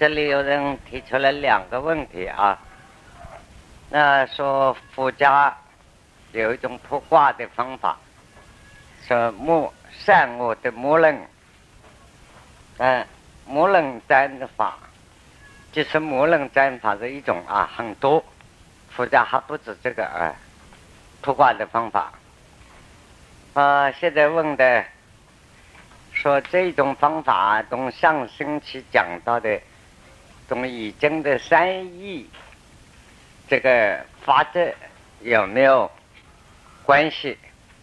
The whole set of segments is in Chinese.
这里有人提出了两个问题啊。那说佛家有一种卜卦的方法，说木善恶的木论，嗯，木论占法，就是木论占法的一种啊，很多，佛家还不止这个啊，卜卦的方法。啊，现在问的说这种方法，从上星期讲到的，从易经的三义，这个法则有没有关系？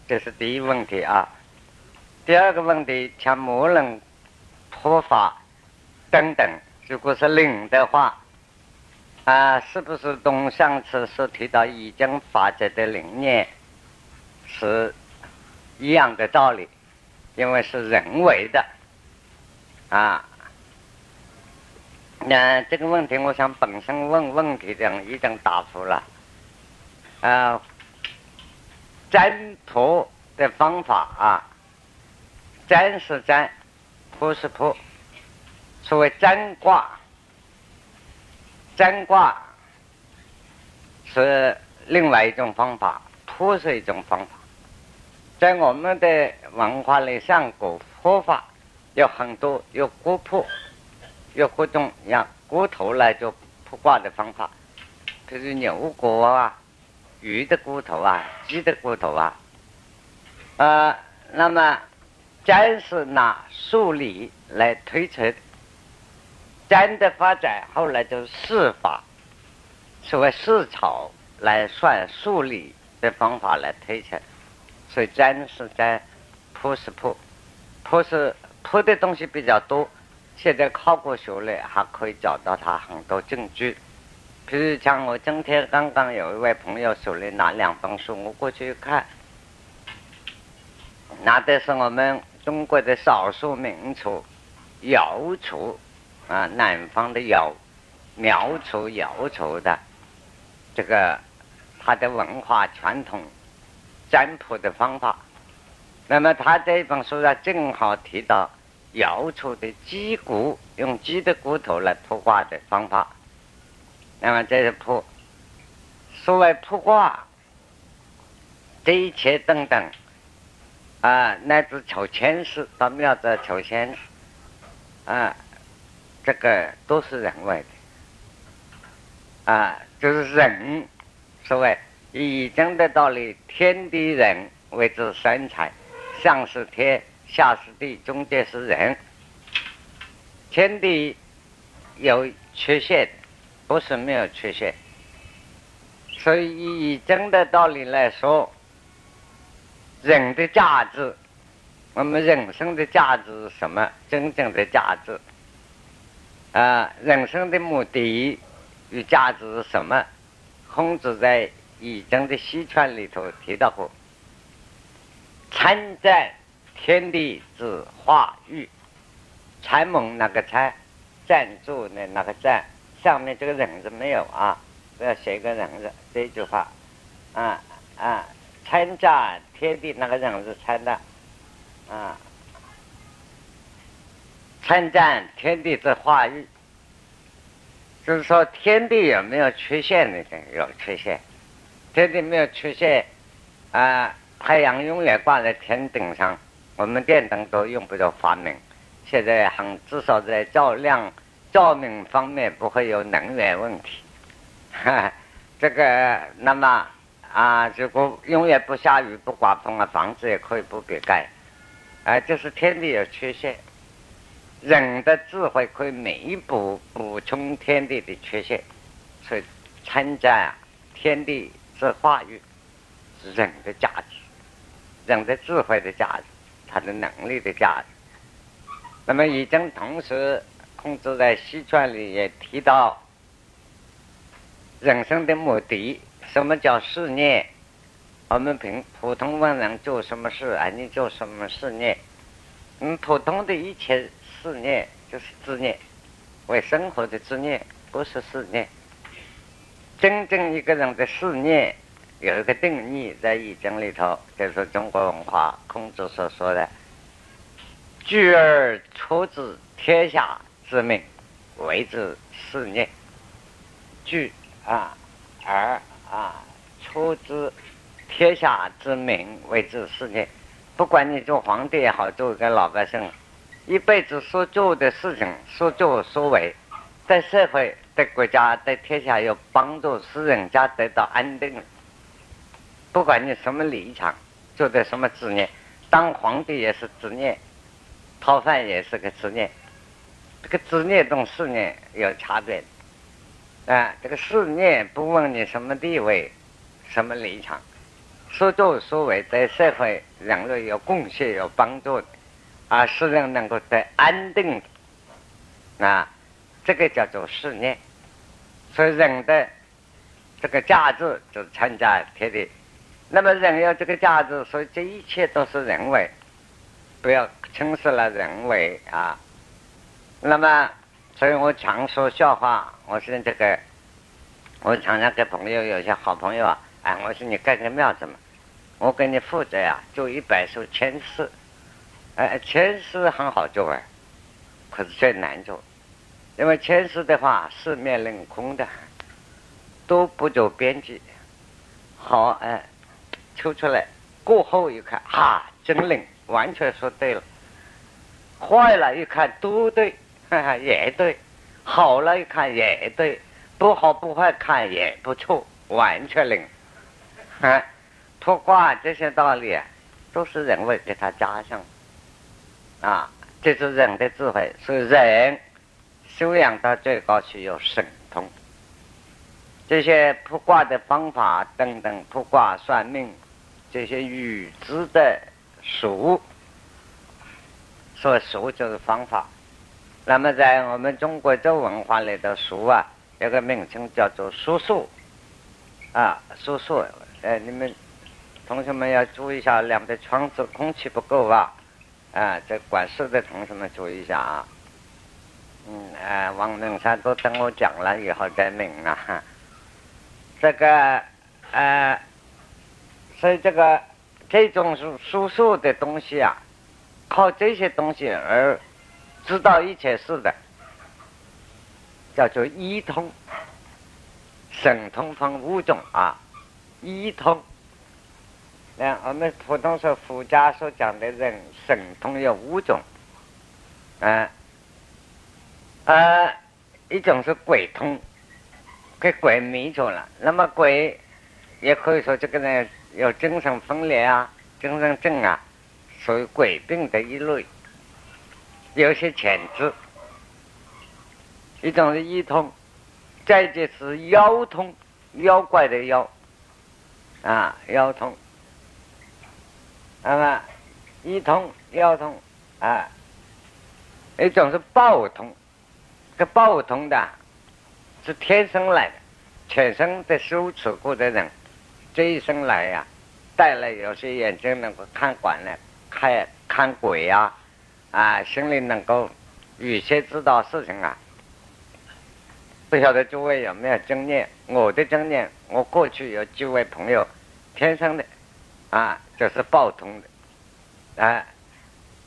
这是第一问题啊。第二个问题，像模棱破法等等，如果是灵的话，啊，是不是同上次所提到易经法则的理念是？一样的道理，因为是人为的啊。那这个问题，我想本身问问题的人已经答复了。啊，占卜的方法啊，占是占，卜是卜。所谓占卦，占卦是另外一种方法，卜是一种方法。在我们的文化里，像古佛法有很多，有骨破，有各种让骨头来做铺挂的方法，比如牛骨啊、鱼的骨头啊、鸡的骨头啊。呃，那么占是拿数理来推测，占的发展后来就是四法，所谓四草来算数理的方法来推测。所以占是在铺是铺，铺是铺的东西比较多。现在考古学里还可以找到他很多证据。比如像我今天刚刚有一位朋友手里拿两本书，我过去一看，拿的是我们中国的少数民族瑶族啊，南方的瑶苗族瑶族的这个他的文化传统。占卜的方法，那么他这本书上正好提到摇出的鸡骨，用鸡的骨头来卜卦的方法。那么这是卜，所谓卜卦，这一切等等，啊，乃至求签师到庙子求签，啊，这个都是人为的，啊，就是人，所谓。易经的道理，天地人为之三才，上是天，下是地，中间是人。天地有缺陷，不是没有缺陷。所以以真的道理来说，人的价值，我们人生的价值是什么？真正的价值啊，人生的目的与价值是什么？孔子在。易经的西传里头提到过，参战天地之化育，参蒙那个参，赞助的那个赞，上面这个人字没有啊？不要写一个人字，这句话，啊啊，参赞天地那个人字参的，啊，参赞天地之化育，就是说天地有没有缺陷的？有缺陷。天地没有缺陷，啊，太阳永远挂在天顶上，我们电灯都用不着发明。现在很至少在照亮、照明方面不会有能源问题。哈，这个那么啊，如果永远不下雨、不刮风啊，房子也可以不必盖。啊，就是天地有缺陷，人的智慧可以弥补、补充天地的缺陷，所以参加天地。是化育，人的价值，人的智慧的价值，他的能力的价值。那么，已经同时，孔子在西传里也提到，人生的目的，什么叫事业？我们平普通问人做什么事啊？你做什么事业？嗯，普通的一切事业就是职业，为生活的职业，不是事业。真正一个人的事业有一个定义，在易经里头，就是中国文化孔子所说的“聚而出之天下之命”，为之事业；聚啊而啊出之天下之民为之事业。不管你做皇帝也好，做一个老百姓，一辈子所做的事情、所作所为，在社会、在国家、在天下有帮助，使人家得到安定。不管你什么立场，做的什么职业，当皇帝也是职业，讨饭也是个职业。这个职业跟事业有差别。啊，这个事业不问你什么地位、什么立场。所作所为对社会人类有贡献、有帮助的，啊，使人能够得安定，啊，这个叫做事业。所以人的这个价值就参加天地。那么人有这个价值，所以这一切都是人为，不要轻视了人为啊。那么，所以我常说笑话，我是这个，我常常跟朋友有些好朋友啊。哎，我说你盖个庙怎么？我给你负责呀，做一百首千诗。哎，千诗很好做哎，可是最难做，因为千诗的话四面凌空的，都不走边际。好哎，抽出来过后一看，哈，真灵，完全说对了。坏了，一看都对，哈哈，也对。好了，一看也对，不好不坏，看也不错。完全灵，啊，卜卦这些道理啊，都是人为给他加上，啊，这是人的智慧，是人修养到最高需要神通。这些卜卦的方法等等，卜卦算命这些预知的术，说术就是方法。那么在我们中国这文化里的术啊，有个名称叫做术数。啊，叔叔，哎，你们同学们要注意一下，两边窗子空气不够啊！啊，这管事的同学们注意一下啊！嗯，呃，王明山都等我讲了以后再明啊。这个，呃，所以这个这种叔叔叔的东西啊，靠这些东西而知道一切事的，叫做一通。神通分五种啊，一通。那我们普通说佛家所讲的人神通有五种，啊，呃，一种是鬼通，给鬼迷住了。那么鬼也可以说这个人有精神分裂啊，精神症啊，属于鬼病的一类，有些潜质。一种是一通。再就是妖通，妖怪的妖，啊，妖通。那么一通妖通啊，一种是暴通，这暴通的，是天生来的，全身的羞耻过的人，这一生来呀，带了有些眼睛能够看管了，看看鬼呀，啊，心里能够有些知道事情啊。不晓得诸位有没有经验？我的经验，我过去有几位朋友，天生的，啊，就是报通的，啊，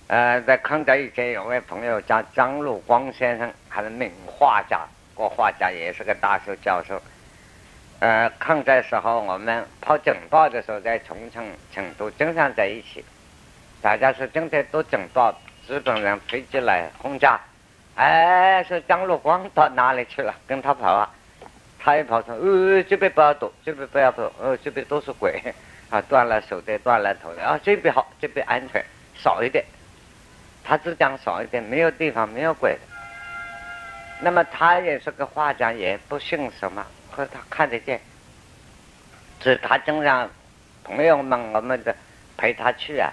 呃，在抗战以前有位朋友叫张路光先生，还是名画家，国画家，也是个大学教授。呃，抗战时候我们跑警报的时候，在重庆、成都经常在一起，大家是今天都警报，日本人飞机来轰炸。哎，说张禄光到哪里去了？跟他跑啊，他一跑说：“呃，这边不要躲，这边不要躲，呃，这边都是鬼，啊，断了手的，断了头的，啊，这边好，这边安全，少一点。”他只讲少一点，没有地方没有鬼。那么他也是个画家，也不信什么，他看得见，所以他经常朋友们我们的陪他去啊，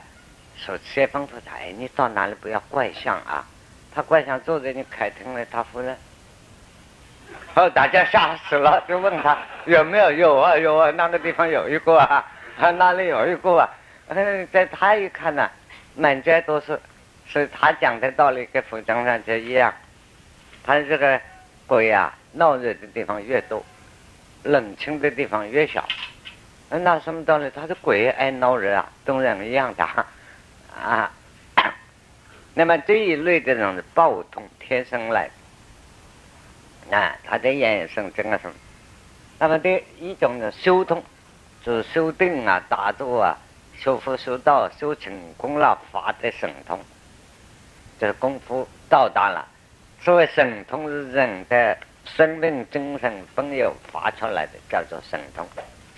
说先吩咐他：“哎，你到哪里不要怪相啊。”他怪相坐在你客厅里，他夫人，后大家吓死了，就问他有没有有啊有啊，那个地方有一个啊，哪里有一个啊？嗯，在他一看呢，满街都是，所以他讲的道理跟佛经上就一样。他这个鬼啊，闹热的地方越多，冷清的地方越小。那什么道理？他的鬼爱闹热啊，跟人一样的啊。那么这一类的人是暴通天生来的，啊，他的眼生整个什么？那么这一种呢，修通，就是修定啊、打坐啊、修佛修道、修成功了，发的神通，这功夫到达了。所谓神通是人的生命精神本有发出来的，叫做神通，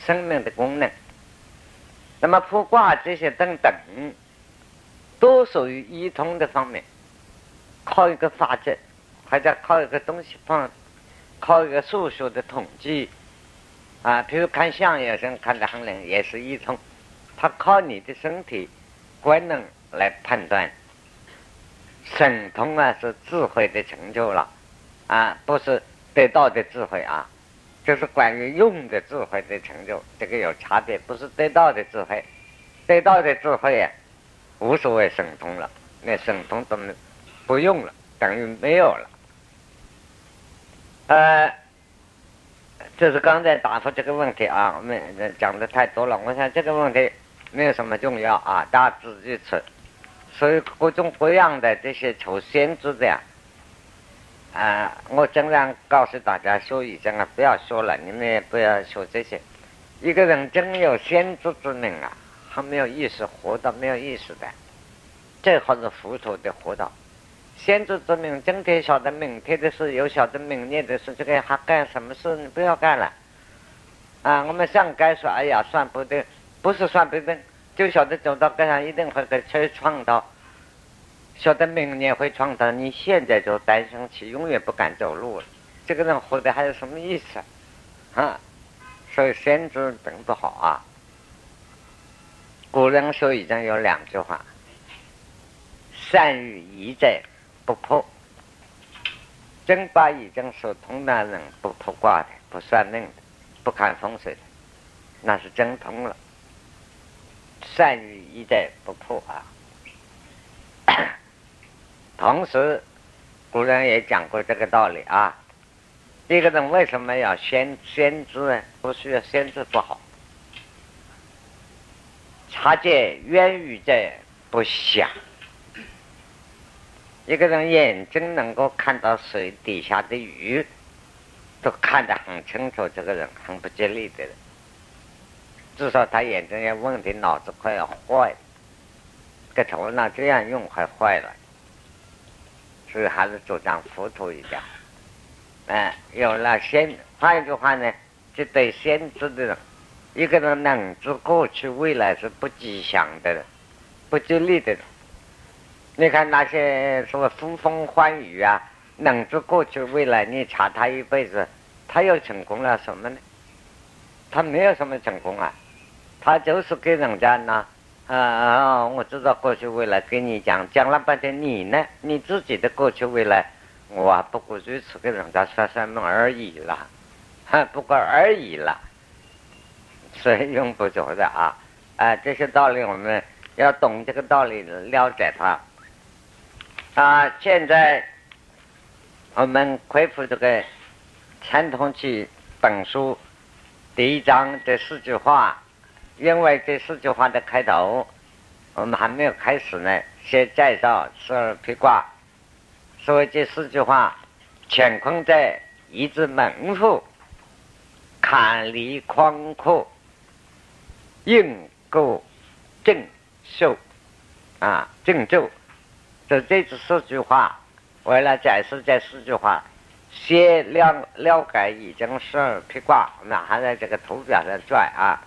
生命的功能。那么卜卦这些等等，都属于一通的方面，靠一个法则，或者靠一个东西放，靠一个数学的统计。啊，比如看相，有些人看得很灵，也是一通。他靠你的身体官能来判断。神通啊，是智慧的成就了，啊，不是得到的智慧啊，就是关于用的智慧的成就，这个有差别，不是得到的智慧，得到的智慧啊，无所谓神通了，那神通都不用了，等于没有了。呃。这是刚才答复这个问题啊，我们讲的太多了。我想这个问题没有什么重要啊，大家自己吃。所以各种各样的这些求仙知的呀，啊，我尽量告诉大家说一声啊，不要说了，你们也不要说这些。一个人真有先知之明啊，很没有意思，活到没有意思的，最好是糊涂的活到。先知之明，今天晓得明天的事，又晓得明年的事，这个还干什么事？你不要干了。啊，我们想干说，哎呀，算不定，不是算不定，就晓得走到街上一定会给车撞到，晓得明年会创到，你现在就担心起，永远不敢走路了。这个人活的还有什么意思？啊，所以先知并不好啊。古人说已经有两句话：善与疑者。不破，真把已经说通的人不破卦的，不算命的，不看风水的，那是真通了。善于一代不破啊。同时，古人也讲过这个道理啊。一个人为什么要先先知呢？不需要先知不好。察见渊鱼者不祥。一个人眼睛能够看到水底下的鱼，都看得很清楚。这个人很不吉利的人，至少他眼睛有问题，脑子快要坏了，个头脑这样用还坏了，所以还是主张糊涂一点。哎，有了先，换一句话呢，就对先知的人，一个人能知过去未来是不吉祥的，不吉利的。你看那些什么呼风唤雨啊，能知过去未来，你查他一辈子，他又成功了什么呢？他没有什么成功啊，他就是给人家呢，啊啊，我知道过去未来，跟你讲讲了半天，你呢，你自己的过去未来，我不过如此跟人家说说梦而已了，哈，不过而已了，所以用不着的啊，啊，这些道理我们要懂这个道理，了解它。啊，现在我们恢复这个《传统记》本书第一章这四句话，因为这四句话的开头，我们还没有开始呢，先介绍十二批卦。所以这四句话，乾坤在一字门户，坎离宽阔，应构正受啊，正咒。就这这四句话，为了解释这四句话，先了了解已经十二批卦，那还在这个图表上转啊。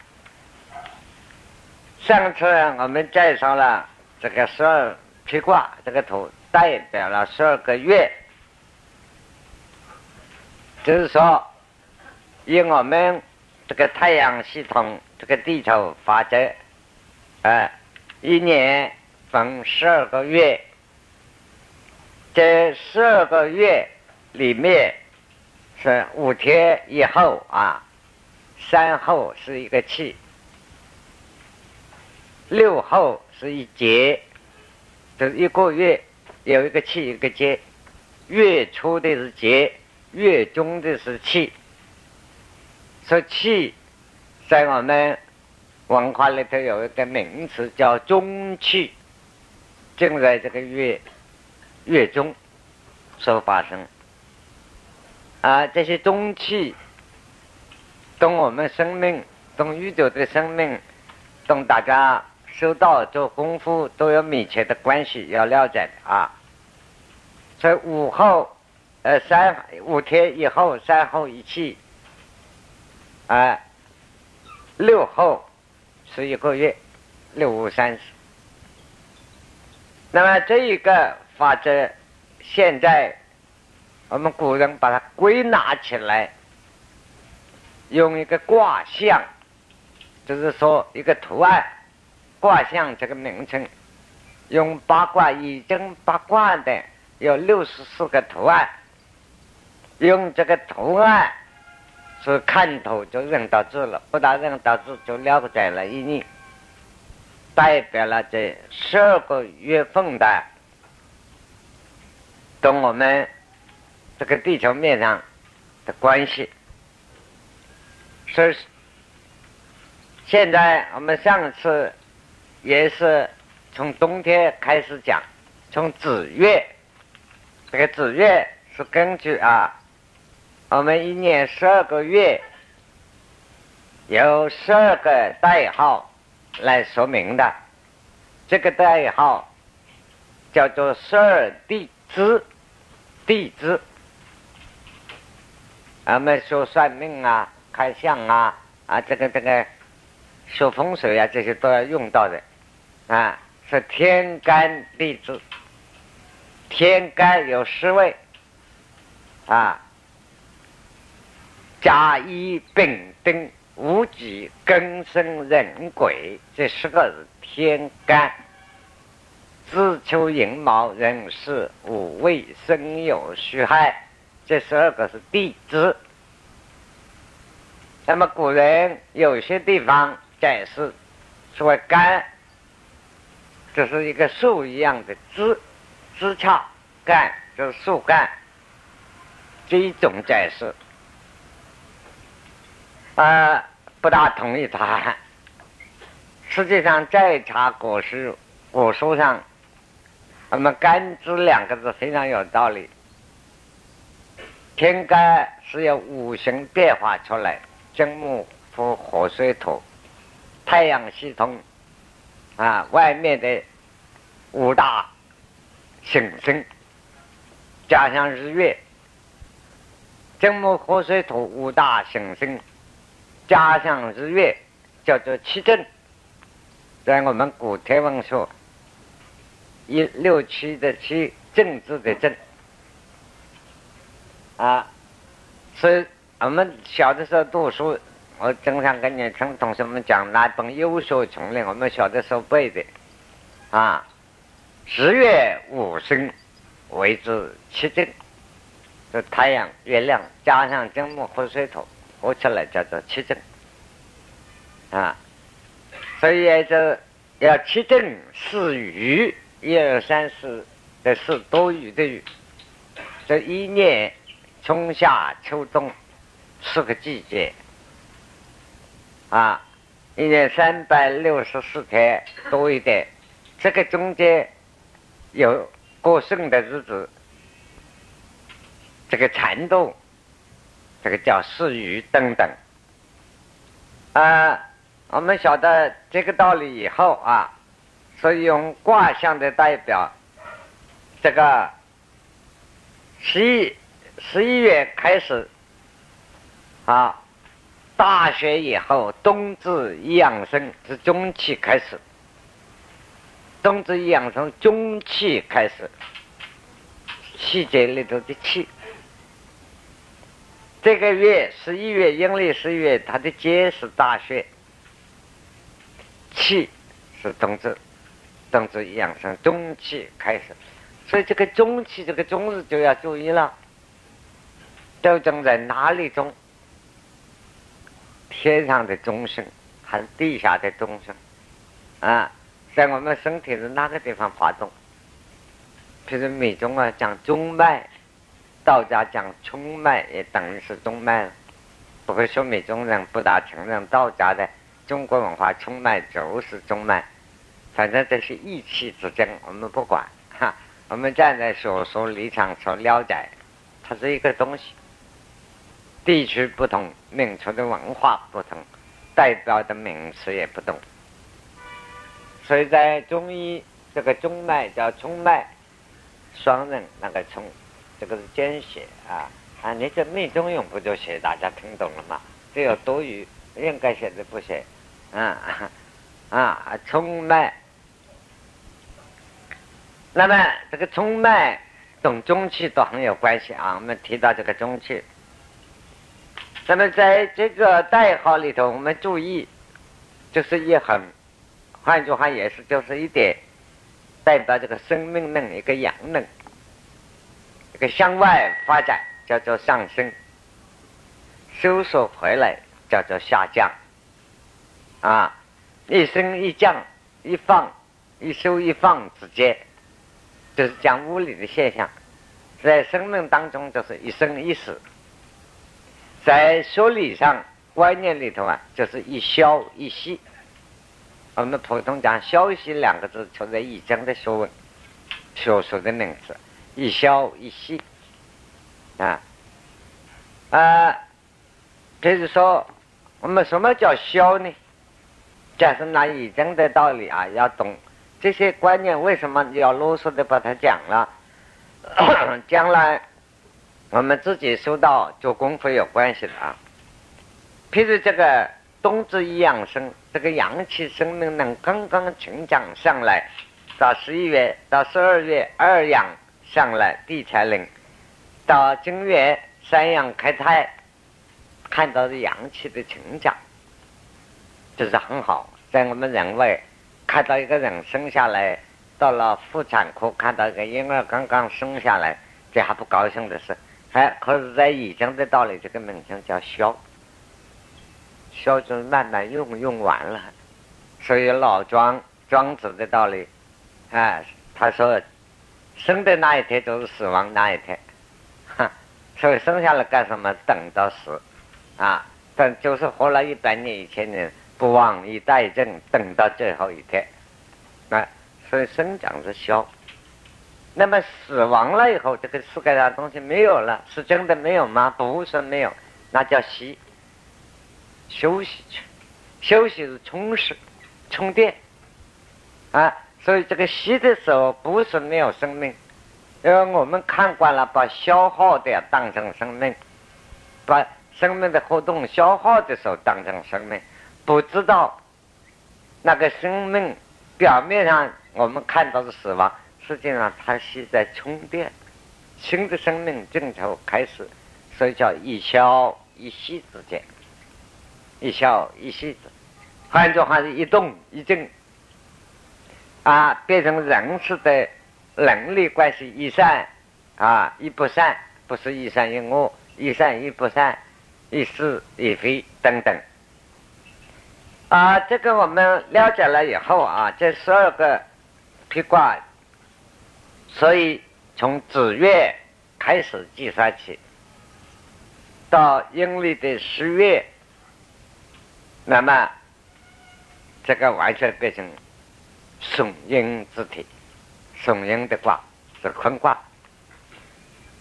上次我们介绍了这个十二批卦，这个图代表了十二个月，就是说，以我们这个太阳系统这个地球法则，哎，一年分十二个月。这十二个月里面，是五天以后啊，三后是一个气，六后是一节，这一个月有一个气一个节，月初的是节，月中的是气。说气，在我们文化里头有一个名词叫中气，正在这个月。月中所发生，啊，这些中气，跟我们生命、跟宇宙的生命、跟大家修道做功夫都有密切的关系，要了解的啊。所以午后，呃，三五天以后，三后一气，啊，六后是一个月，六五三十。那么这一个法则，现在我们古人把它归纳起来，用一个卦象，就是说一个图案，卦象这个名称，用八卦已经八卦的有六十四个图案，用这个图案是看头就认到字了，不打认到字就了解了意义。代表了这十二个月份的，跟我们这个地球面上的关系。所以现在我们上次也是从冬天开始讲，从子月，这个子月是根据啊，我们一年十二个月有十二个代号。来说明的，这个代号叫做十二地支，地支。我们说算命啊、看相啊、啊这个这个说风水啊，这些都要用到的啊。是天干地支，天干有十位啊，甲乙丙丁。无己根生人鬼，这十个是天干；子丑寅卯壬巳午未申酉戌亥，这十二个是地支。那么古人有些地方解释说干，这是一个树一样的枝枝杈，干就是树干，这一种解释。啊，不大同意他。实际上，在查果实、果树上，我们“干支”两个字非常有道理。天干是由五行变化出来，金木火火水土，太阳系统啊，外面的五大行星，加上日月，金木火水土五大行星。加上日月，叫做七正，在我们古天文说，一六七的七，政治的政，啊，所以我们小的时候读书，我经常跟年轻同学们讲那本《优秀丛林》，我们小的时候背的，啊，十月五升为之七正，这太阳、月亮加上金木火水土。合起来叫做七正啊，所以这要七正四余，一二三四这是多余的余。这一年春夏秋冬四个季节啊，一年三百六十四天多一点，这个中间有过剩的日子，这个缠度。这个叫四余等等，啊，我们晓得这个道理以后啊，所以用卦象的代表，这个十一十一月开始，啊，大雪以后，冬至养生是中气开始，冬至养生，中气开始，气节里头的气。这个月十一月阴历十一月，它的节是大雪，气是冬至，冬至养生，中气开始，所以这个中气这个中日就要注意了，斗争在哪里中？天上的钟声还是地下的钟声？啊，在我们身体的哪个地方发动？譬如美中啊讲中脉。道家讲冲脉也等于是中脉了，不会说美中人不大承认道家的中国文化冲脉就是中脉，反正这是意气之争，我们不管哈。我们站在所说立场所了解，它是一个东西地区不同，民族的文化不同，代表的名词也不同。所以在中医，这个中脉叫冲脉，双刃那个冲，这个是简写啊啊！你这没中用不就写？大家听懂了吗？只有多余，应该写的不写啊啊！冲脉，那么这个冲脉同中气都很有关系啊。我们提到这个中气。那么在这个代号里头，我们注意，就是一横，换句话也是就是一点，代表这个生命能一个阳能，一个向外发展叫做上升，收缩回来叫做下降，啊，一升一降，一放一收一放之间，就是讲物理的现象，在生命当中就是一生一死。在说理上观念里头啊，就是一消一息。我们普通讲“消息”两个字，出在易经的学问、学术的名词，一消一息啊啊。就是说，我们什么叫消呢？假设拿易经的道理啊，要懂这些观念，为什么要啰嗦的把它讲了？将来。我们自己修道做功夫有关系的啊，譬如这个冬至一养生，这个阳气生命能刚刚成长上来，到十一月到十二月二阳上来地才灵，到正月三阳开泰，看到的阳气的成长，就是很好。在我们人为看到一个人生下来，到了妇产科看到一个婴儿刚刚生下来，这还不高兴的事。哎，可是，在易经的道理，这个名称叫消，消就慢慢用用完了。所以老庄庄子的道理，哎，他说，生的那一天就是死亡那一天，哈，所以生下来干什么？等到死，啊，等就是活了一百年、一千年，不忘以待政，等到最后一天，啊，所以生长是消。那么死亡了以后，这个世界上东西没有了，是真的没有吗？不是没有，那叫息，休息去，休息是充实、充电啊。所以这个息的时候不是没有生命，因为我们看惯了把消耗的当成生命，把生命的活动消耗的时候当成生命，不知道那个生命表面上我们看到的死亡。实际上，它是在充电，新的生命正头开始，所以叫一消一息之间，一消一息之，换句话是一动一静，啊，变成人事的能力关系一善啊一不善，不是一善一恶，一善一不善，一是一非等等，啊，这个我们了解了以后啊，这十二个披卦。所以，从子月开始计算起，到阴历的十月，那么这个完全变成损阴之体，损阴的卦是坤卦。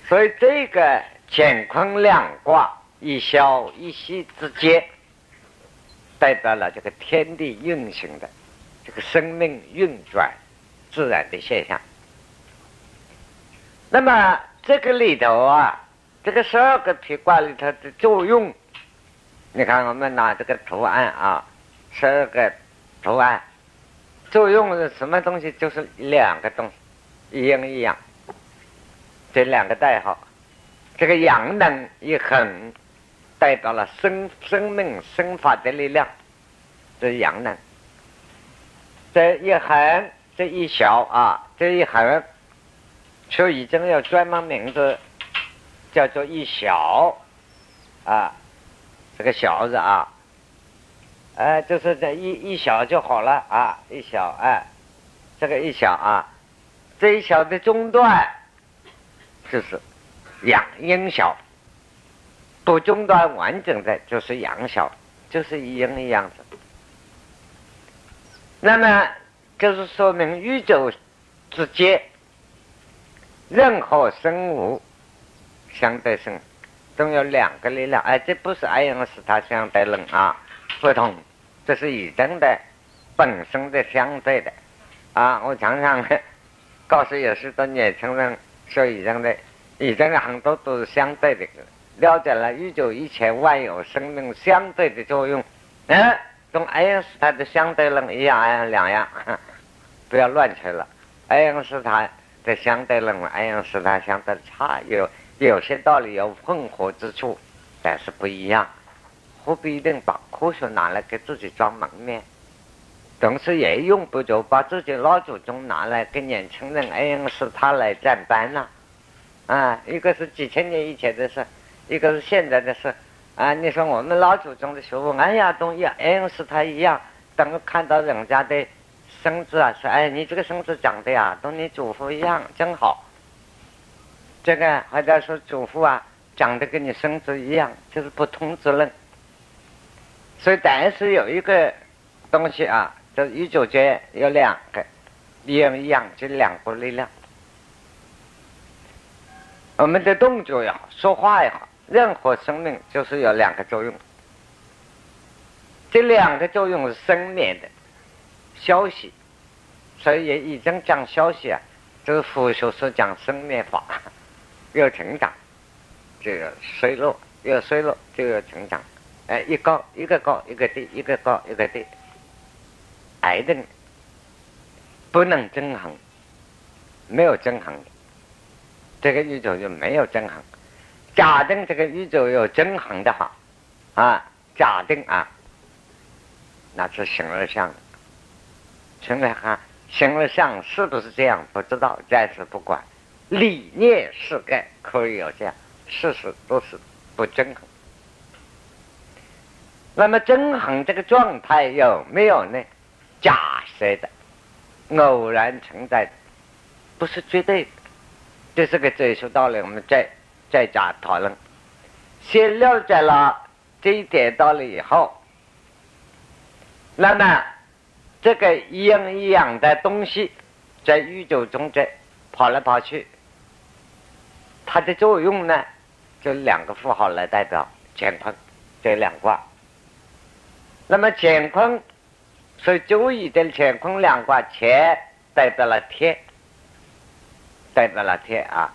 所以，这个乾坤两卦一消一息之间，代表了这个天地运行的这个生命运转自然的现象。那么这个里头啊，这个十二个皮卦里头的作用，你看我们拿这个图案啊，十二个图案，作用是什么东西？就是两个东西，一阴一阳，这两个代号。这个阳能一横，代表了生生命生发的力量，这是阳能。这一横，这一小啊，这一横。所以，经有专门名字，叫做一小，啊，这个小字啊，哎，就是这一一小就好了啊，一小哎，这个一小啊，这一小的中段就是阳阴小，不中断完整的就是阳小，就是一阴一样子。那么，就是说明宇宙之间。任何生物，相对性都有两个力量，哎，这不是爱因斯坦相对论啊，不同，这是宇宙的本身的相对的。啊。我常常 告诉有许多年轻人说，宇宙的宇宙的很多都是相对的，了解了宇宙一切万有生命相对的作用，嗯，跟爱因斯坦的相对论一样两样，不要乱扯了。爱因斯坦的相对论，爱因斯坦相对差有。有些道理有混合之处，但是不一样。何必一定把科学拿来给自己装门面？同时也用不着把自己老祖宗拿来跟年轻人爱因斯坦来站班呐。啊，一个是几千年以前的事，一个是现在的事。啊，你说我们老祖宗的学问，哎呀，都一爱因斯坦一样。等看到人家的孙子啊，说：“哎，你这个孙子长得呀，跟你祖父一样，真好。”这个或者说祖父啊，长得跟你孙子一样，就是不通之论。所以，但是有一个东西啊，就宇宙间有两个阴阳，这两股力量。我们的动作也好，说话也好，任何生命就是有两个作用。这两个作用是生灭的消息，所以也已经讲消息啊，就是佛学所讲生灭法。有成长，这个衰落；有衰落，就要成长。哎，一高一个高，一个低，一个高一个低，癌症不能均衡，没有均衡，这个宇宙就没有均衡。假定这个宇宙有均衡的话，啊，假定啊，那是形而上的。形而上，形而上是不是这样？不知道，暂时不管。理念是该可以有这样，事实都是不均衡。那么均衡这个状态有没有呢？假设的，偶然存在的，不是绝对的。这是个哲学道理，我们再再加讨论。先了解了这一点道理以后，那么这个一样一样的东西在宇宙中这跑来跑去。它的作用呢，就两个符号来代表乾坤这两卦。那么乾坤，所以周易的乾坤两卦，乾代表了天，代表了天啊。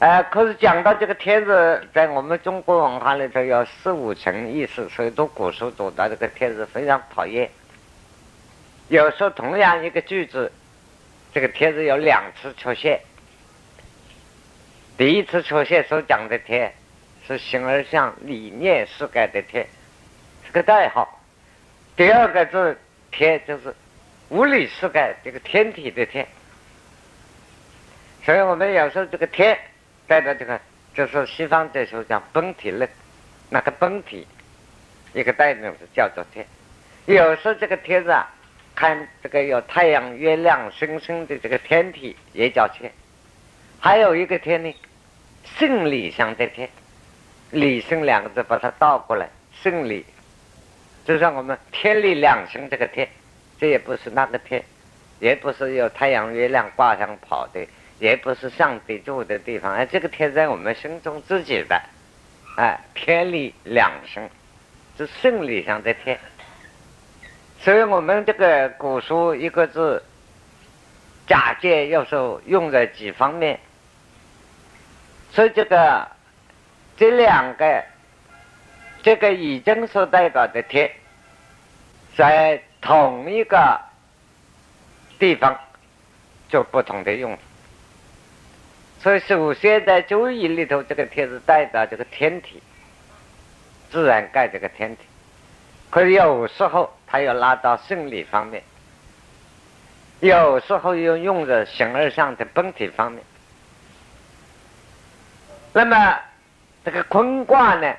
呃，可是讲到这个天字，在我们中国文化里头有四五层意思，所以读古书读到这个天字非常讨厌。有时候同样一个句子，这个天字有两次出现。第一次出现所讲的天，是形而上理念世界的天，是个代号。第二个字天就是物理世界这个天体的天。所以我们有时候这个天代表这个，就是西方哲学讲本体论，那个本体一个代名词叫做天。有时候这个天字啊，看这个有太阳、月亮、星星的这个天体也叫天。还有一个天呢，胜利上的天，理性两个字把它倒过来，胜利，就像我们天理两生这个天，这也不是那个天，也不是有太阳月亮挂上跑的，也不是上帝住的地方，哎，这个天在我们心中自己的，哎，天理两生，是胜利上的天，所以我们这个古书一个字，假借要说用在几方面。所以这个这两个，这个已经所代表的天，在同一个地方就不同的用。所以首先在周易里头，这个天是代表这个天体，自然界这个天体。可是有时候它又拉到生理方面，有时候又用在形而上的本体方面。那么，这个坤卦呢，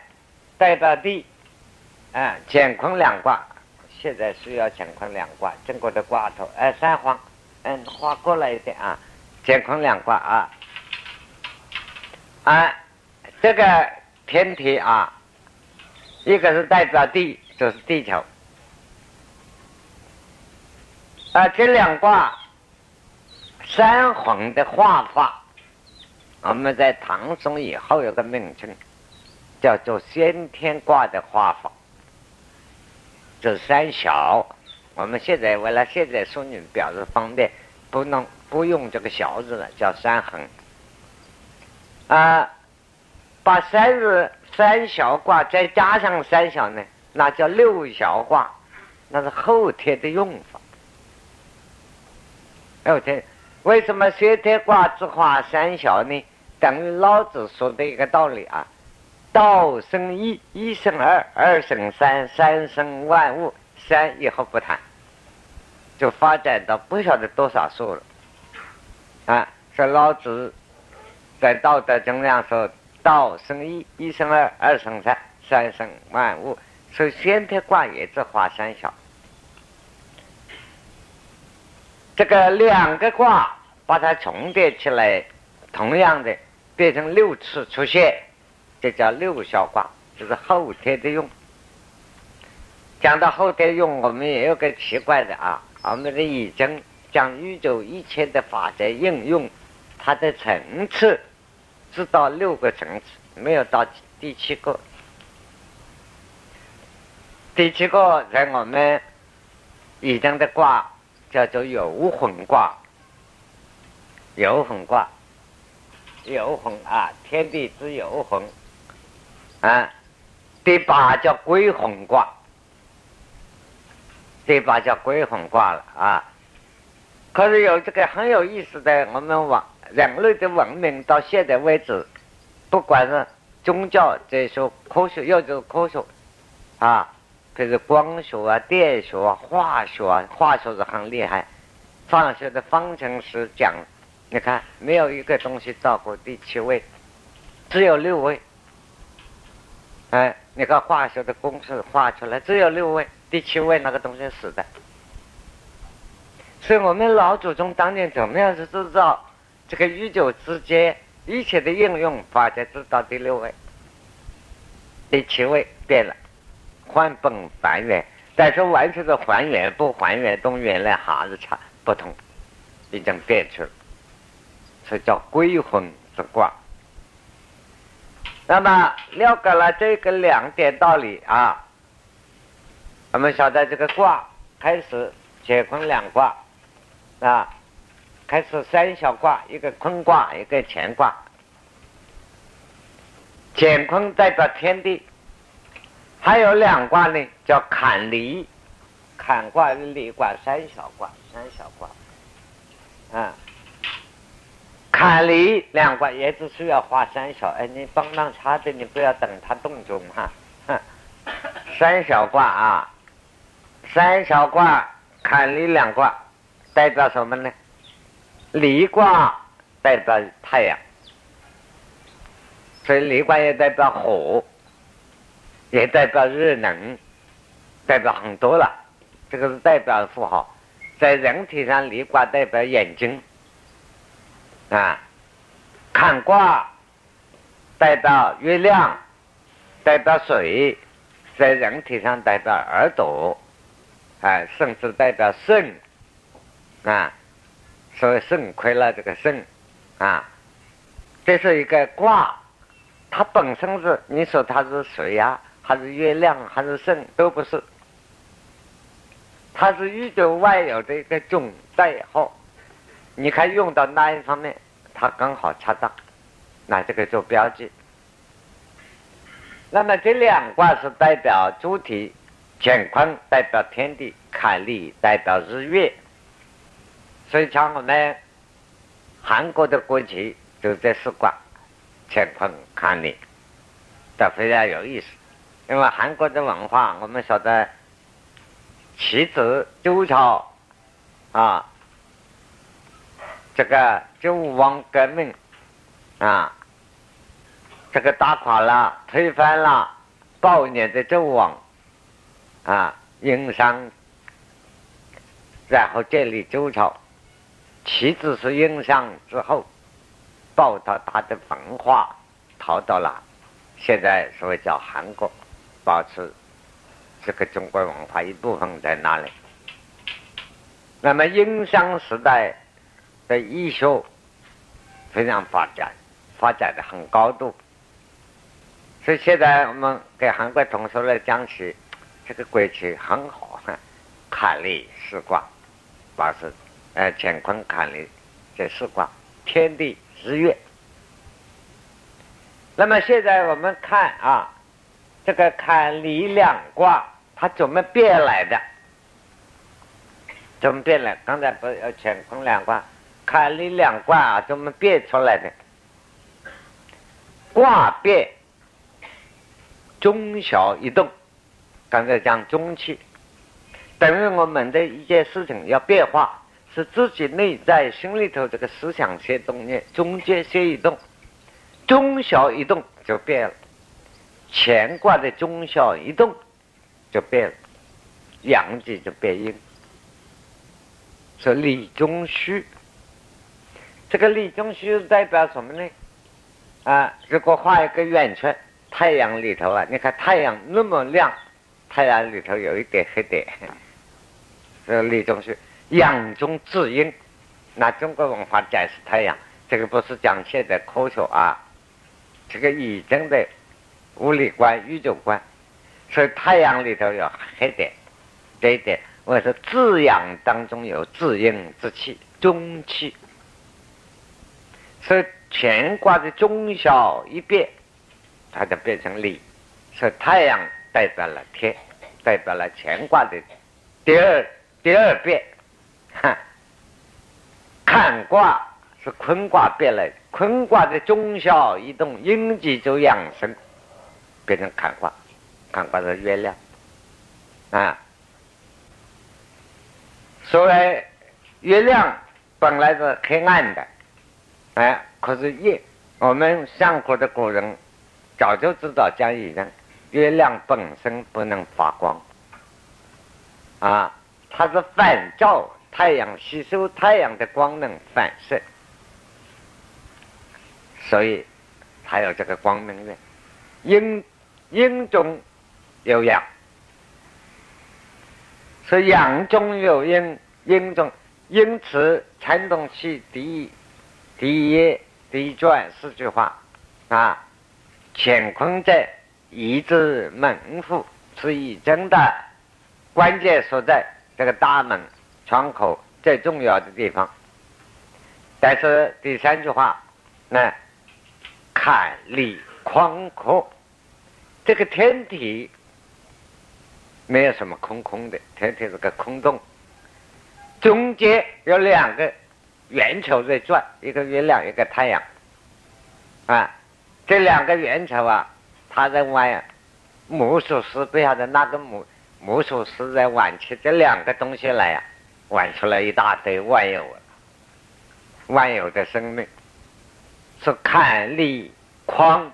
代表地，啊，乾坤两卦，现在需要乾坤两卦，中国的卦头，哎，三黄，嗯，画过来一点啊，乾坤两卦啊，啊，这个天体啊，一个是代表地，就是地球，啊，这两卦三横的画法。我们在唐宋以后有个名称，叫做先天卦的画法，这三小。我们现在为了现在说你表示方便，不能不用这个小字了，叫三横。啊，把三日三小卦再加上三小呢，那叫六小卦，那是后天的用法。后天为什么先天卦只画三小呢？等于老子说的一个道理啊：道生一，一生二，二生三，三生万物。三以后不谈，就发展到不晓得多少数了。啊，说老子在《道德经》上说：“道生一，一生二，二生三，三生万物。”所以先天卦也只画三小。这个两个卦把它重叠起来，同样的变成六次出现，这叫六小卦，就是后天的用。讲到后天用，我们也有个奇怪的啊，我们的已经将宇宙一切的法则应用，它的层次知道六个层次，没有到第七个。第七个在我们已经的卦。叫做游魂卦，游魂卦，游魂啊，天地之游魂啊。第八叫归魂卦，第八叫归魂卦了啊。可是有这个很有意思的，我们往人类的文明到现在为止，不管是宗教，再说科学，要做科学啊。比如光学啊、电学啊、化学啊，化学是很厉害。化学的方程式讲，你看没有一个东西到过第七位，只有六位。哎，你看化学的公式画出来，只有六位，第七位那个东西死的。所以我们老祖宗当年怎么样是制造这个宇宙之间一切的应用，发现知道第六位，第七位变了。还本还原，但是完全的还原不还原，跟原来还是差不同，已经变去了，所以叫归魂之卦。那么了解了这个两点道理啊，我们晓得这个卦开始乾坤两卦啊，开始三小卦，一个坤卦，一个乾卦。乾坤代表天地。还有两卦呢，叫坎离，坎卦、离卦、三小卦、三小卦，啊，坎离两卦也只需要画三小。哎，你帮忙查的，你不要等他动作嘛。三小卦啊，三小卦坎离两卦代表什么呢？离卦代表太阳，所以离卦也代表火。也代表热能，代表很多了。这个是代表符号，在人体上离卦代表眼睛，啊，坎卦代表月亮，代表水，在人体上代表耳朵，啊，甚至代表肾，啊，所以肾亏了这个肾，啊，这是一个卦，它本身是你说它是水呀？还是月亮，还是肾，都不是。它是宇宙外有的一个总代号。你看用到哪一方面，它刚好恰当，那这个做标记。那么这两卦是代表主体，乾坤代表天地，坎离代表日月。所以像我们韩国的国旗就这四卦，乾坤、坎离，都非常有意思。因为韩国的文化，我们晓得，旗子周朝啊，这个周武王革命啊，这个打垮了、推翻了暴虐的周王啊，殷商，然后建立周朝。旗子是殷商之后，报到他的文化，逃到了现在所谓叫韩国。保持这个中国文化一部分在哪里？那么殷商时代的医学非常发展，发展的很高度。所以现在我们给韩国同学来讲起这个国旗很好，坎离四卦，八字，呃，乾坤坎离这四卦，天地日月。那么现在我们看啊，这个坎离两卦它怎么变来的？怎么变来？刚才不是要乾坤两卦，坎离两卦啊，怎么变出来的？卦变。中小一动，刚才讲中气，等于我们的一件事情要变化，是自己内在心里头这个思想先动念，中间先一动，中小一动就变了。乾卦的中小一动就变了，阳气就变阴，说理中虚。这个理中虚代表什么呢？啊，如果画一个圆圈。太阳里头啊，你看太阳那么亮，太阳里头有一点黑点，这里中是阳中自阴。那中国文化解释太阳，这个不是讲现代科学啊，这个已经的物理观、宇宙观。所以太阳里头有黑点，这一点我说自阳当中有自阴之气，中气。所以乾卦的中小一变。它就变成理，所以太阳代表了天，代表了乾卦的第二第二变。哈，坎卦是坤卦变了，坤卦的中小一动，阴极就养生，变成坎卦。坎卦是月亮啊。所谓月亮本来是黑暗的，哎，可是夜，我们上古的古人。早就知道讲一样，月亮本身不能发光，啊，它是反照太阳，吸收太阳的光能反射，所以它有这个光明的。阴阴中有阳，是阳中有阴，阴中因此传动器第一第一第一传四句话啊。乾坤在一字门户是一真的关键所在，这个大门窗口最重要的地方。但是第三句话，那坎离宽阔，这个天体没有什么空空的，天体是个空洞，中间有两个圆球在转，一个月亮，一个太阳，啊。这两个圆球啊，他在玩魔术师，不晓得那个魔魔术师在玩起这两个东西来呀，玩出来一大堆万有，万有的生命，是看力框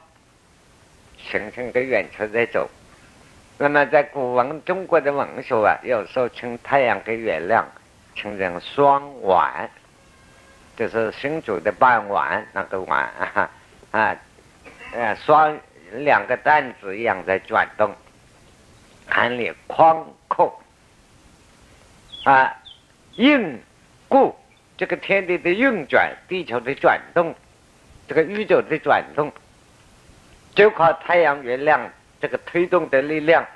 形成个圆球在走。那么在古文中国的文学啊，有时候称太阳跟月亮称成双丸，就是新竹的傍晚那个晚啊。呃，双两个担子一样在转动，含里宽阔啊，运固这个天地的运转，地球的转动，这个宇宙的转动，就靠太阳、月亮这个推动的力量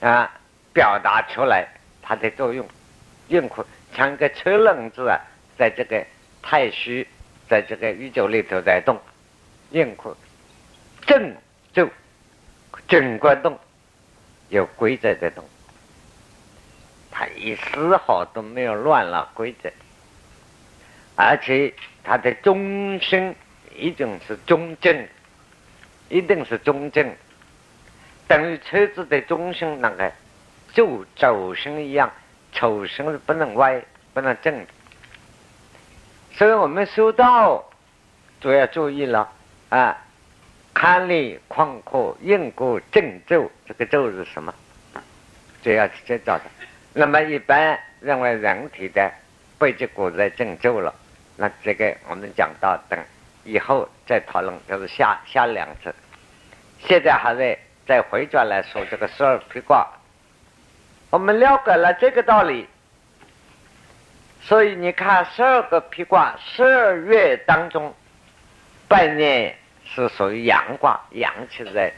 啊，表达出来它的作用。运库像个车轮子啊，在这个太虚，在这个宇宙里头在动，运库。正就整个动有规则的动，它一丝毫都没有乱了规则，而且它的中心一定是中正，一定是中正，等于车子的中心那个就轴心一样，轴心是不能歪，不能正。所以我们修道都要注意了啊。坎离宽阔，硬固正皱，这个皱是什么？主要是这找的。那么一般认为人体的背脊骨在正皱了，那这个我们讲到等以后再讨论，就是下下两次。现在还在再回转来说这个十二批卦。我们了解了这个道理，所以你看十二个批卦，十二月当中。半年是属于阳卦，阳气在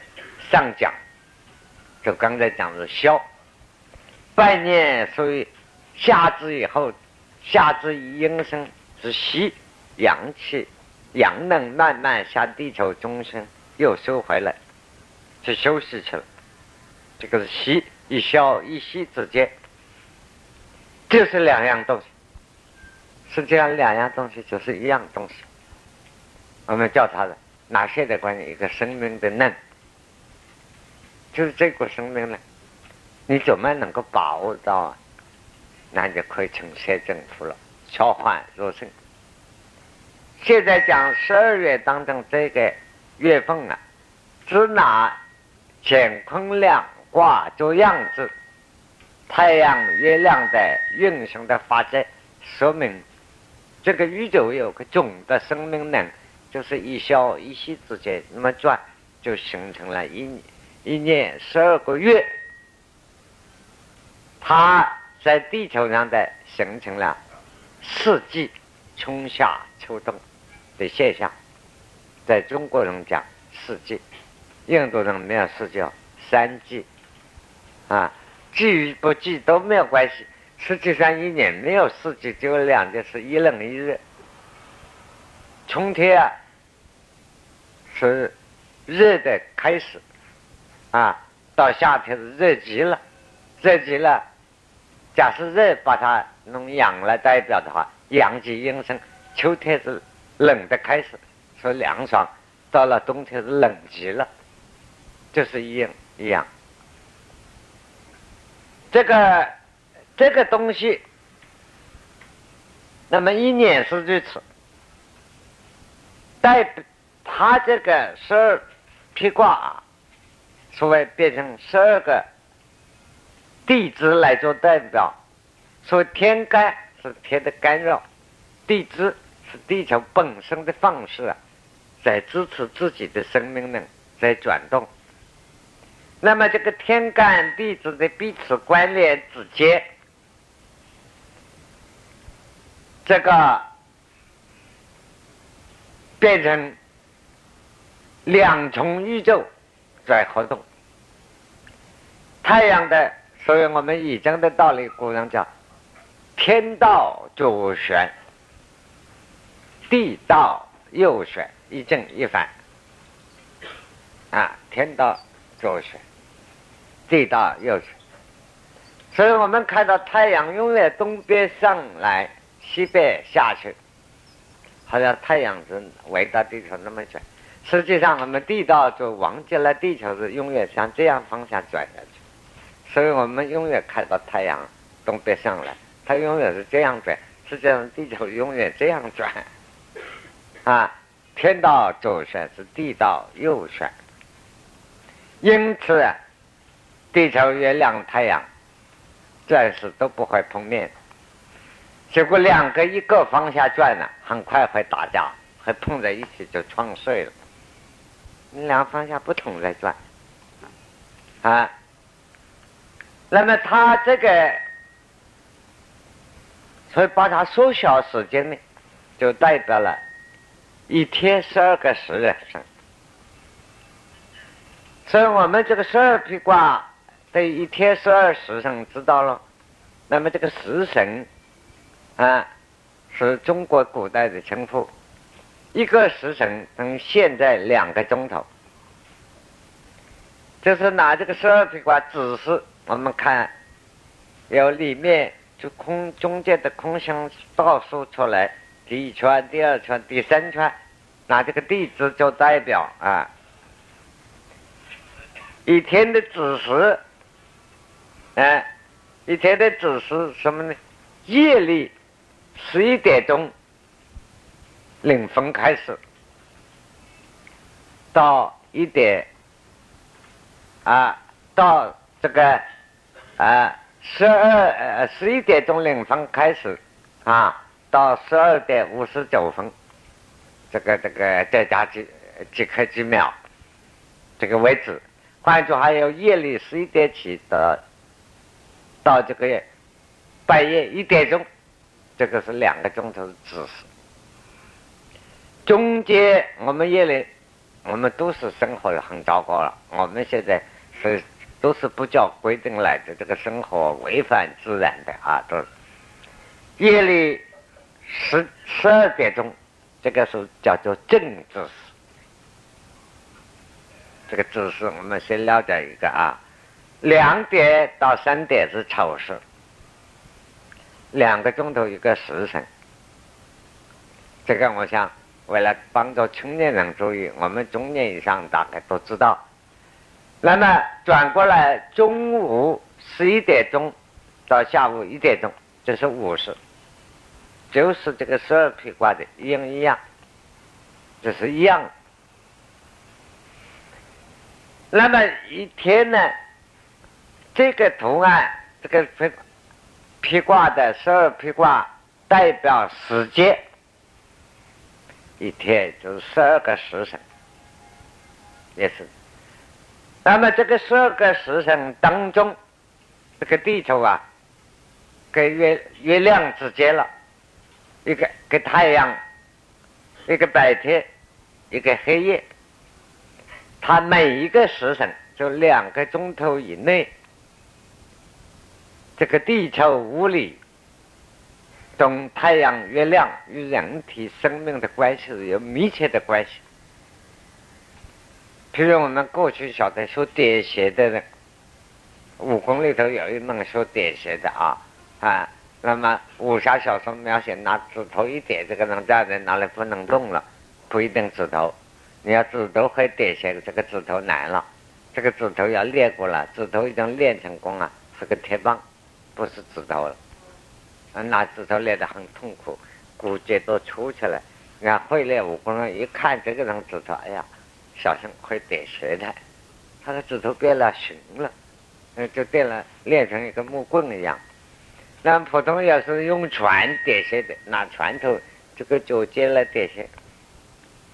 上讲，就刚才讲的消。半年属于夏至以后，夏至阴生是西，阳气阳能慢慢向地球中心又收回来，去休息去了。这个是西一消一息之间，就是两样东西。实际上，两样东西就是一样东西。我们叫它的哪些的关于？一个生命的能，就是这个生命呢，你怎么能够把握到啊？那就可以成现政府了，消化入生。现在讲十二月当中这个月份啊，只拿乾坤两卦做样子，太阳、月亮的运行的法则，说明。这个宇宙有个总的生命能，就是一消一息之间那么转，就形成了一一年十二个月。它在地球上的形成了四季，春夏秋冬的现象。在中国人讲四季，印度人没有四季，三季，啊，季与不季都没有关系。实际上，一年没有四季，只有两件事：一冷一热。春天啊，是热的开始，啊，到夏天是热极了，热极了。假设热把它弄阳来代表的话，阳极阴生。秋天是冷的开始，说凉爽；到了冬天是冷极了，就是一样一样。这个。这个东西，那么一年是如此，代它这个十二披卦，所谓变成十二个地支来做代表，所谓天干是天的干扰，地支是地球本身的方式啊，在支持自己的生命呢在转动。那么这个天干地支的彼此关联之间。这个变成两重宇宙在活动，太阳的，所以我们易经的道理，古人叫天道左旋，地道右旋，一正一反啊，天道左旋，地道右旋，所以我们看到太阳永远东边上来。西边下去，好像太阳是围着地球那么转。实际上，我们地道就忘记了地球是永远向这样方向转下去，所以我们永远看到太阳东边上来，它永远是这样转。实际上，地球永远这样转。啊，天道左旋是地道右旋，因此，地球、月亮、太阳暂时都不会碰面。结果两个一个方向转呢，很快会打架，会碰在一起就撞碎了。你两个方向不同在转，啊，那么它这个，所以把它缩小时间呢，就代表了一天十二个时辰。所以我们这个十二批卦对一天十二时辰知道了，那么这个时辰。啊，是中国古代的称呼。一个时辰等现在两个钟头，就是拿这个十二批卦指示我们看，有里面就空中间的空心倒数出来，第一圈、第二圈、第三圈，拿这个地支做代表啊。一天的子时，哎，一天的子时什么呢？夜里。十一点钟零分开始，到一点啊，到这个啊十二呃十一点钟零分开始啊，到十二点五十九分，这个这个再加几几刻几秒，这个位置。换句话有夜里十一点起的，到这个半夜一点钟。这个是两个钟头的姿势。中间我们夜里，我们都是生活的很糟糕了。我们现在是都是不叫规定来的，这个生活违反自然的啊，都夜里十十二点钟，这个是叫做正子时。这个姿势我们先了解一个啊，两点到三点是丑时，两个钟头一个时辰。这个我想为了帮助青年人注意，我们中年以上大概都知道。那么转过来，中午十一点钟到下午一点钟，这是午时，就是这个十二批卦的一样一样，这是一样。那么一天呢，这个图案，这个批批卦的十二批卦代表时间。一天就是十二个时辰，也是。那么这个十二个时辰当中，这个地球啊，跟月月亮之间了，一个跟太阳，一个白天，一个黑夜。它每一个时辰就两个钟头以内，这个地球物理。同太阳、月亮与人体生命的关系是有密切的关系。譬如我们过去晓得学点穴的人，武功里头有一门学点穴的啊啊，那么武侠小说描写拿指头一点，这个人站在哪里不能动了，不一定指头，你要指头会点穴，这个指头难了，这个指头要练过了，指头已经练成功了，是个铁棒，不是指头了。拿指头练得很痛苦，骨节都粗起来。你看会练武功人一看这个人指头，哎呀，小心会点穴的。他的指头变了形了，嗯，就变了，练成一个木棍一样。那普通要是用船点穴的，拿船头这个脚尖来点穴，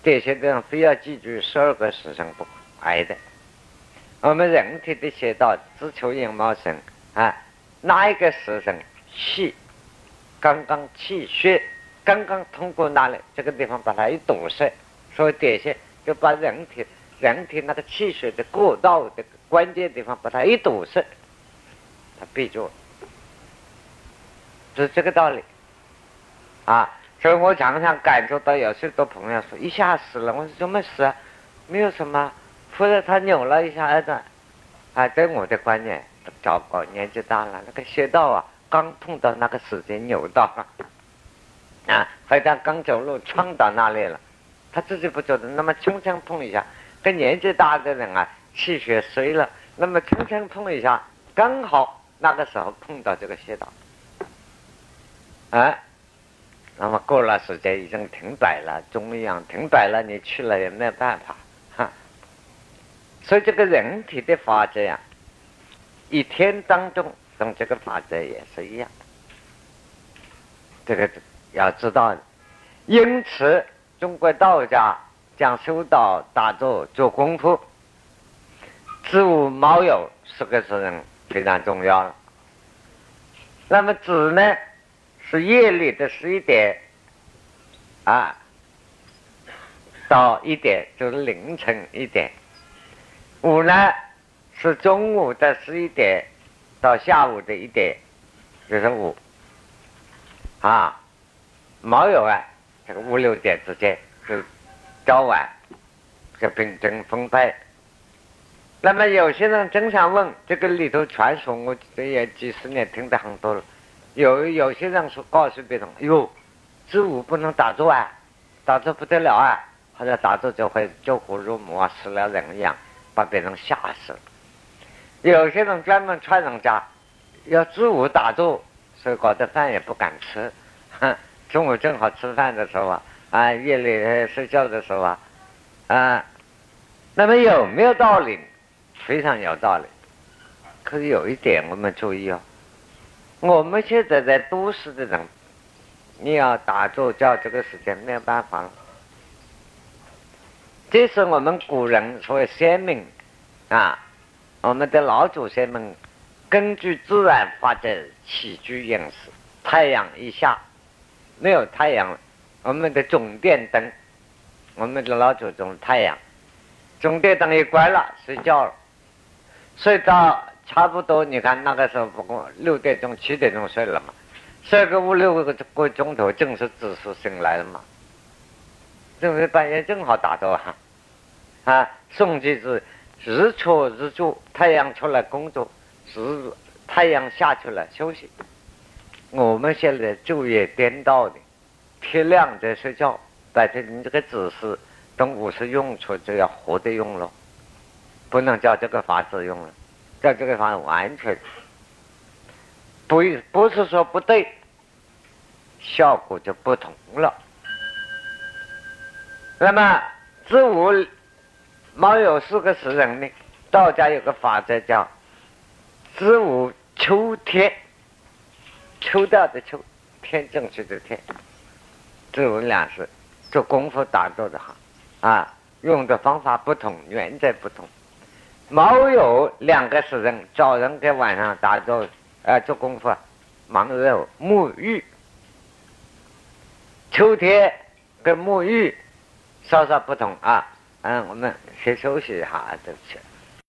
点穴的人非要记住十二个时辰不挨的。我们人体的穴道，只求阴毛神啊，哪一个时辰气？刚刚气血刚刚通过那里这个地方把它一堵塞，所以点穴就把人体人体那个气血的过道的关键地方把它一堵塞，它闭住，是这个道理啊。所以我常常感受到有许多朋友说一下死了，我说怎么死啊？没有什么，或者他扭了一下儿子，啊，对我的观念糟糕，年纪大了，那个穴道啊。刚碰到那个时间扭到，啊，或者刚走路撞到那里了，他自己不觉得，那么轻轻碰一下，跟年纪大的人啊，气血衰了，那么轻轻碰一下，刚好那个时候碰到这个穴道，啊，那么过了时间已经停摆了，中央停摆了，你去了也没有办法，哈，所以这个人体的法则呀，一天当中。跟这个法则也是一样，这个要知道。因此，中国道家讲修道、打坐、做功夫，子午卯酉四个时辰非常重要。那么子呢，是夜里的十一点啊到一点，就是凌晨一点；午呢，是中午的十一点。到下午的一点，就是五啊，没有啊，这个五六点之间是早晚，这平均分配。那么有些人经常问，这个里头传说，我这也几十年听得很多了。有有些人说告诉别人，哟，子午不能打坐啊，打坐不得了啊，或者打坐就会救火入魔啊，死了人一样，把别人吓死了。有些人专门传人家，要中午打坐，所以搞得饭也不敢吃。哼 中午正好吃饭的时候啊，啊，夜里睡觉的时候啊，啊，那么有没有道理？非常有道理。可是有一点我们注意哦，我们现在在都市的人，你要打坐叫这个时间没有办法。这是我们古人所谓先民啊。我们的老祖先们根据自然法则起居饮食，太阳一下没有太阳了，我们的总电灯我们的老祖宗太阳，总电灯一关了，睡觉了，睡到差不多，你看那个时候不过六点钟、七点钟睡了嘛，睡个五六个个钟头，正是子时醒来了嘛，这不是半夜正好打到哈，啊，宋季子日出日出，太阳出来工作，日太阳下去了休息。我们现在昼夜颠倒的，天亮在睡觉，白天你这个子时，等午时用处就要活着用了，不能叫这个法子用了，在这个法完全不不是说不对，效果就不同了。那么子午卯酉四个时辰呢？道家有个法则叫子午秋天。抽掉的秋，天正气的天，这我们俩是做功夫打坐的哈，啊，用的方法不同，原则不同。没有两个时辰，早晨跟晚上打坐，呃，做功夫，忙着沐浴。秋天跟沐浴稍稍不同啊，嗯，我们先休息一下，对不起。